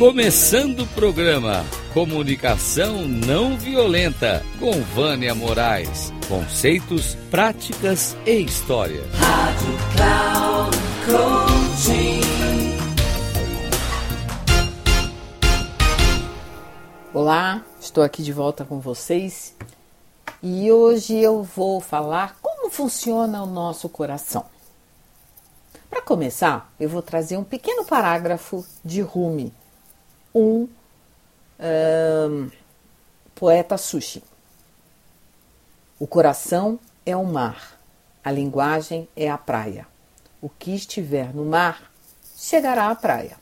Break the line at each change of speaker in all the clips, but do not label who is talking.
Começando o programa Comunicação Não Violenta com Vânia Moraes. Conceitos, práticas e história. Rádio Cloud Coaching.
Olá, estou aqui de volta com vocês e hoje eu vou falar como funciona o nosso coração. Para começar, eu vou trazer um pequeno parágrafo de Rumi, um, poeta sushi. O coração é o mar, a linguagem é a praia. O que estiver no mar chegará à praia.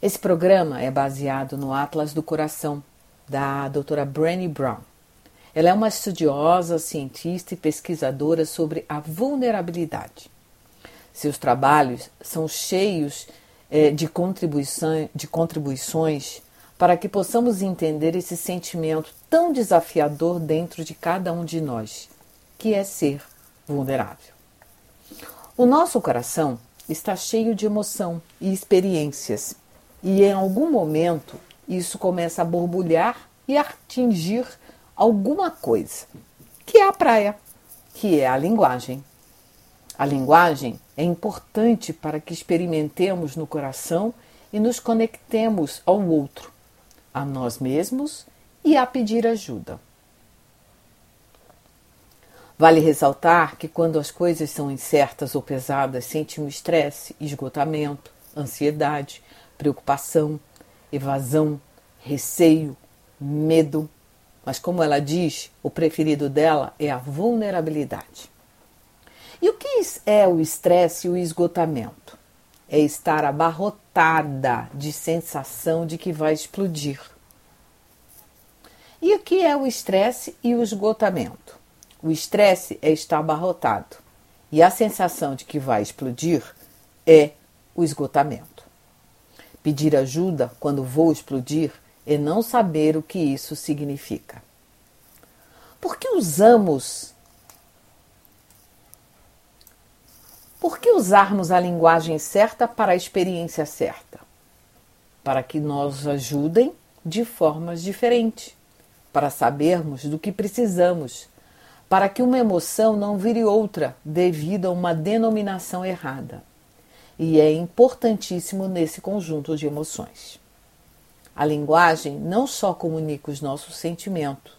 Esse programa é baseado no Atlas do Coração, da doutora Brené Brown. Ela é uma estudiosa, cientista e pesquisadora sobre a vulnerabilidade. Seus trabalhos são cheios eh, de, contribuição, de contribuições para que possamos entender esse sentimento tão desafiador dentro de cada um de nós, que é ser vulnerável. O nosso coração está cheio de emoção e experiências e em algum momento isso começa a borbulhar e atingir alguma coisa, que é a praia, que é a linguagem. A linguagem é importante para que experimentemos no coração e nos conectemos ao outro, a nós mesmos e a pedir ajuda. Vale ressaltar que quando as coisas são incertas ou pesadas, sentimos estresse, esgotamento, ansiedade, preocupação, evasão, receio, medo. Mas, como ela diz, o preferido dela é a vulnerabilidade. E o que é o estresse e o esgotamento? É estar abarrotada de sensação de que vai explodir. E o que é o estresse e o esgotamento? O estresse é estar abarrotado e a sensação de que vai explodir é o esgotamento. Pedir ajuda quando vou explodir é não saber o que isso significa. Por que usamos? Por que usarmos a linguagem certa para a experiência certa? Para que nos ajudem de formas diferentes, para sabermos do que precisamos, para que uma emoção não vire outra devido a uma denominação errada e é importantíssimo nesse conjunto de emoções. A linguagem não só comunica os nossos sentimentos,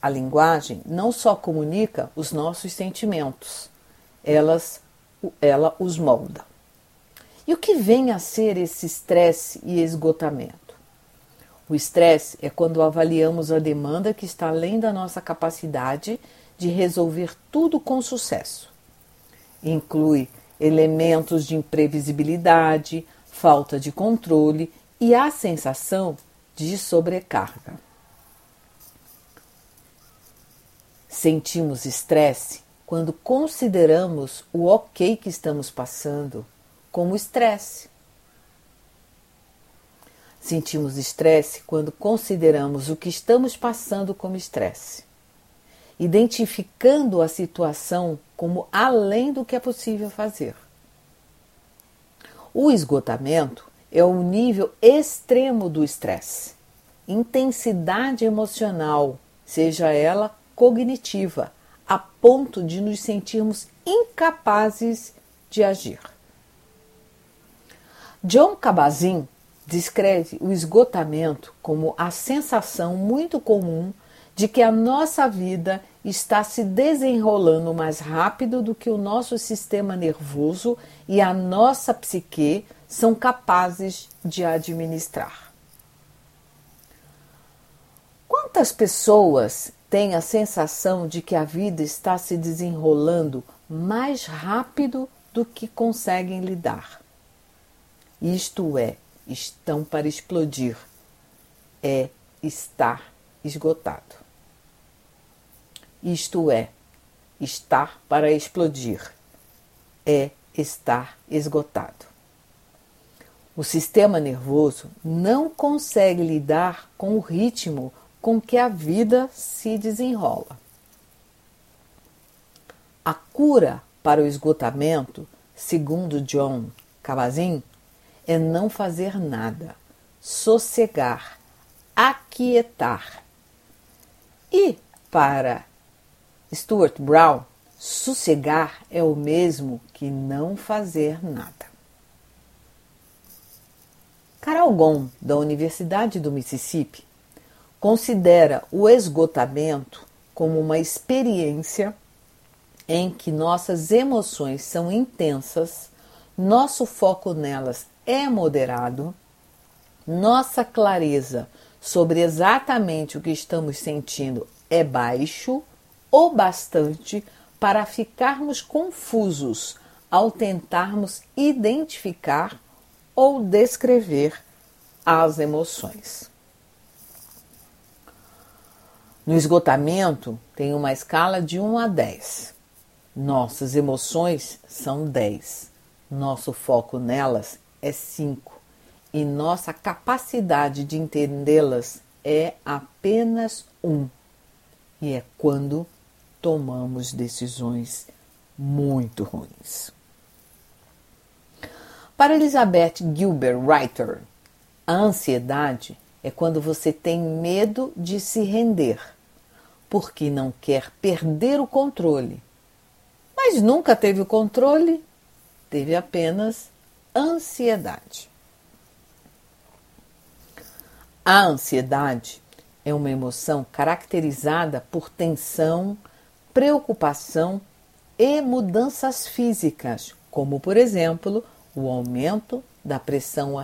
a linguagem não só comunica os nossos sentimentos, elas, ela os molda. E o que vem a ser esse estresse e esgotamento? O estresse é quando avaliamos a demanda que está além da nossa capacidade de resolver tudo com sucesso. Inclui elementos de imprevisibilidade, falta de controle e a sensação de sobrecarga. Sentimos estresse quando consideramos o ok que estamos passando como estresse. Sentimos estresse quando consideramos o que estamos passando como estresse identificando a situação como além do que é possível fazer. O esgotamento é o nível extremo do estresse, intensidade emocional, seja ela cognitiva, a ponto de nos sentirmos incapazes de agir. John Cabazin descreve o esgotamento como a sensação muito comum de que a nossa vida está se desenrolando mais rápido do que o nosso sistema nervoso e a nossa psique são capazes de administrar. Quantas pessoas têm a sensação de que a vida está se desenrolando mais rápido do que conseguem lidar? Isto é, estão para explodir, é estar esgotado isto é, estar para explodir, é estar esgotado. O sistema nervoso não consegue lidar com o ritmo com que a vida se desenrola. A cura para o esgotamento, segundo John, Cavazin, é não fazer nada, sossegar, aquietar. E para Stuart Brown, sossegar é o mesmo que não fazer nada. Carol Gon, da Universidade do Mississippi, considera o esgotamento como uma experiência em que nossas emoções são intensas, nosso foco nelas é moderado, nossa clareza sobre exatamente o que estamos sentindo é baixo ou bastante para ficarmos confusos ao tentarmos identificar ou descrever as emoções. No esgotamento, tem uma escala de 1 a 10. Nossas emoções são 10. Nosso foco nelas é 5. E nossa capacidade de entendê-las é apenas 1. E é quando tomamos decisões muito ruins. Para Elizabeth Gilbert Writer, a ansiedade é quando você tem medo de se render, porque não quer perder o controle. Mas nunca teve o controle, teve apenas ansiedade. A ansiedade é uma emoção caracterizada por tensão, preocupação e mudanças físicas, como, por exemplo, o aumento da pressão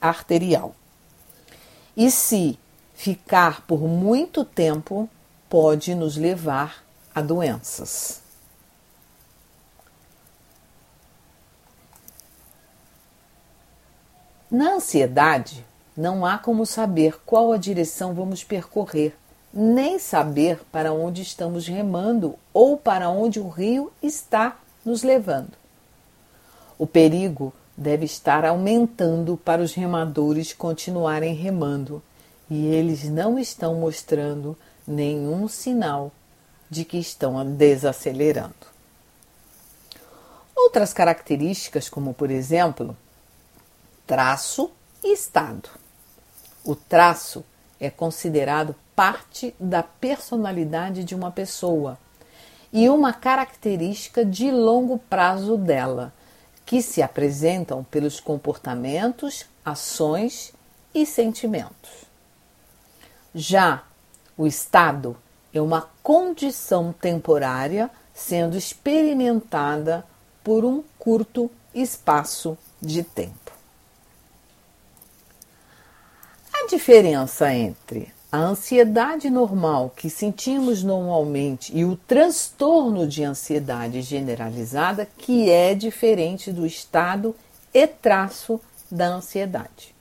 arterial. E se ficar por muito tempo, pode nos levar a doenças. Na ansiedade, não há como saber qual a direção vamos percorrer, nem saber para onde estamos remando ou para onde o rio está nos levando. O perigo deve estar aumentando para os remadores continuarem remando e eles não estão mostrando nenhum sinal de que estão desacelerando. Outras características, como por exemplo, traço e estado. O traço é considerado parte da personalidade de uma pessoa e uma característica de longo prazo dela que se apresentam pelos comportamentos, ações e sentimentos. Já o estado é uma condição temporária sendo experimentada por um curto espaço de tempo. A diferença entre a ansiedade normal que sentimos normalmente e o transtorno de ansiedade generalizada, que é diferente do estado e traço da ansiedade.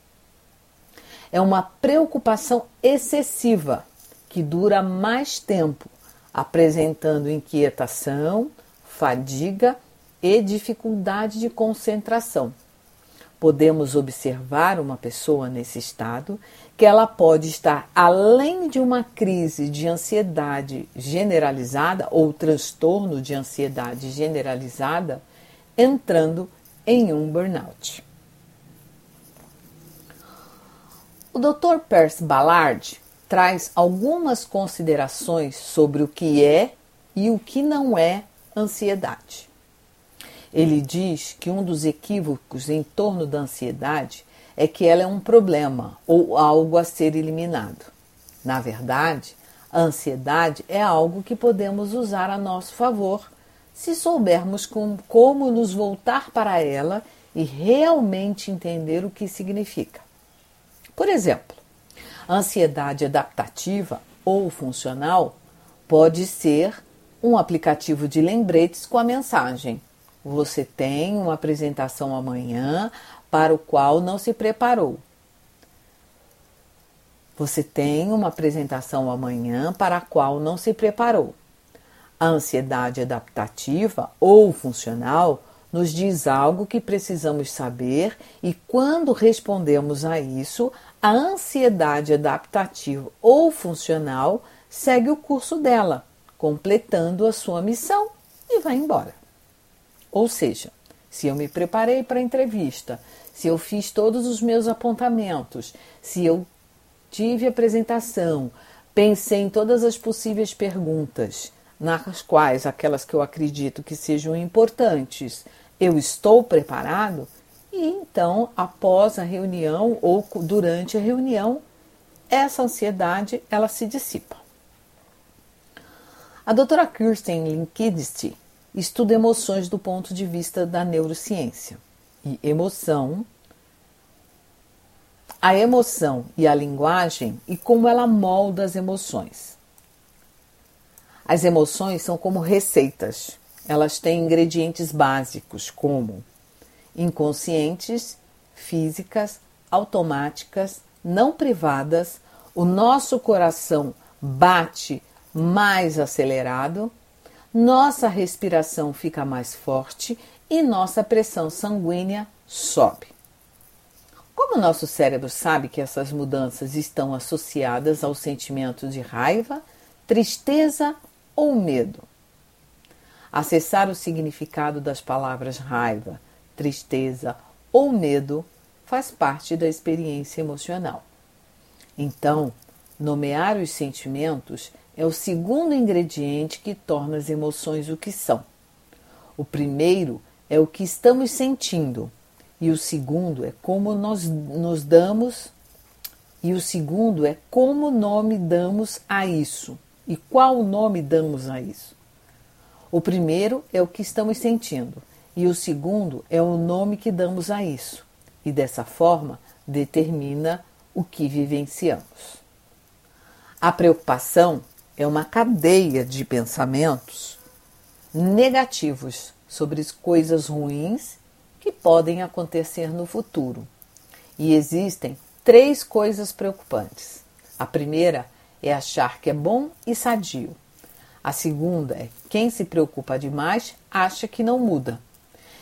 É uma preocupação excessiva que dura mais tempo, apresentando inquietação, fadiga e dificuldade de concentração. Podemos observar uma pessoa nesse estado que ela pode estar além de uma crise de ansiedade generalizada ou transtorno de ansiedade generalizada, entrando em um burnout. O Dr. Percy Ballard traz algumas considerações sobre o que é e o que não é ansiedade. Ele diz que um dos equívocos em torno da ansiedade é que ela é um problema ou algo a ser eliminado. Na verdade, a ansiedade é algo que podemos usar a nosso favor se soubermos com, como nos voltar para ela e realmente entender o que significa. Por exemplo, a ansiedade adaptativa ou funcional pode ser um aplicativo de lembretes com a mensagem: Você tem uma apresentação amanhã, para o qual não se preparou. Você tem uma apresentação amanhã para a qual não se preparou. A ansiedade adaptativa ou funcional nos diz algo que precisamos saber e quando respondemos a isso, a ansiedade adaptativa ou funcional segue o curso dela, completando a sua missão e vai embora. Ou seja, se eu me preparei para a entrevista, se eu fiz todos os meus apontamentos, se eu tive apresentação, pensei em todas as possíveis perguntas, nas quais aquelas que eu acredito que sejam importantes, eu estou preparado? E então, após a reunião ou durante a reunião, essa ansiedade ela se dissipa. A doutora Kirsten Linkidist estuda emoções do ponto de vista da neurociência. E emoção, a emoção e a linguagem e como ela molda as emoções. As emoções são como receitas. Elas têm ingredientes básicos como inconscientes, físicas, automáticas, não privadas. O nosso coração bate mais acelerado nossa respiração fica mais forte e nossa pressão sanguínea sobe. Como nosso cérebro sabe que essas mudanças estão associadas ao sentimento de raiva, tristeza ou medo? Acessar o significado das palavras raiva, tristeza ou medo faz parte da experiência emocional. Então, nomear os sentimentos é o segundo ingrediente que torna as emoções o que são. O primeiro é o que estamos sentindo, e o segundo é como nós nos damos, e o segundo é como nome damos a isso. E qual nome damos a isso? O primeiro é o que estamos sentindo, e o segundo é o nome que damos a isso, e dessa forma determina o que vivenciamos. A preocupação é uma cadeia de pensamentos negativos sobre coisas ruins que podem acontecer no futuro. E existem três coisas preocupantes. A primeira é achar que é bom e sadio. A segunda é quem se preocupa demais acha que não muda.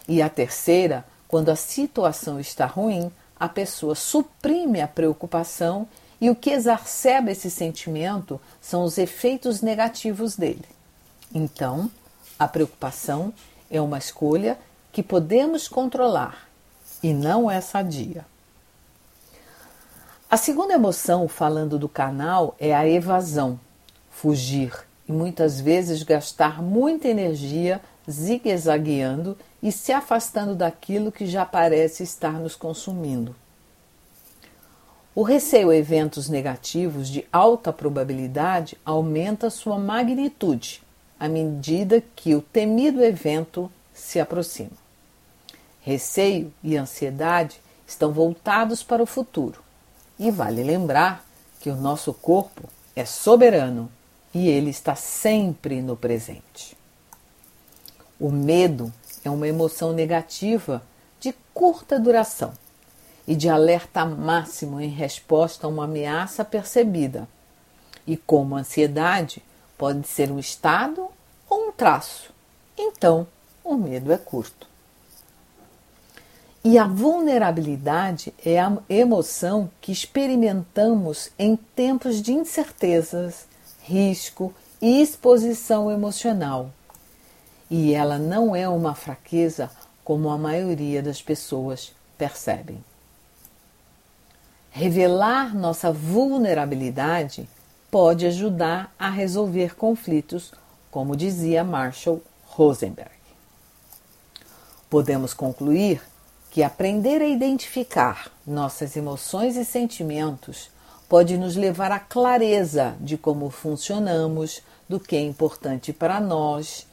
E a terceira, quando a situação está ruim, a pessoa suprime a preocupação e o que exacerba esse sentimento são os efeitos negativos dele. Então, a preocupação é uma escolha que podemos controlar e não é sadia. A segunda emoção, falando do canal, é a evasão, fugir e muitas vezes gastar muita energia zigue-zagueando e se afastando daquilo que já parece estar nos consumindo. O receio a eventos negativos de alta probabilidade aumenta sua magnitude à medida que o temido evento se aproxima. Receio e ansiedade estão voltados para o futuro, e vale lembrar que o nosso corpo é soberano e ele está sempre no presente. O medo é uma emoção negativa de curta duração e de alerta máximo em resposta a uma ameaça percebida. E como a ansiedade pode ser um estado ou um traço, então o medo é curto. E a vulnerabilidade é a emoção que experimentamos em tempos de incertezas, risco e exposição emocional. E ela não é uma fraqueza como a maioria das pessoas percebem. Revelar nossa vulnerabilidade pode ajudar a resolver conflitos, como dizia Marshall Rosenberg. Podemos concluir que aprender a identificar nossas emoções e sentimentos pode nos levar à clareza de como funcionamos, do que é importante para nós,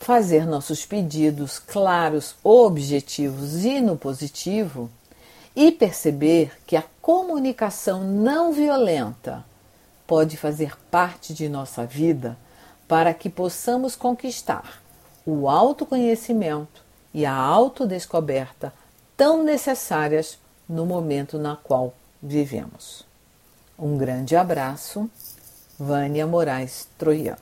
fazer nossos pedidos claros, objetivos e no positivo e perceber que a comunicação não violenta pode fazer parte de nossa vida para que possamos conquistar o autoconhecimento e a autodescoberta tão necessárias no momento na qual vivemos. Um grande abraço, Vânia Moraes Troian.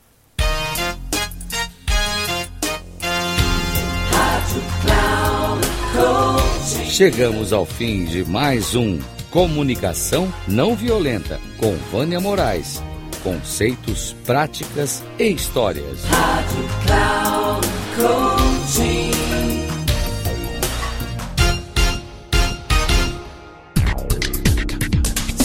Chegamos ao fim de mais um Comunicação Não Violenta com Vânia Moraes. Conceitos, práticas e histórias. Rádio Cloud Coaching.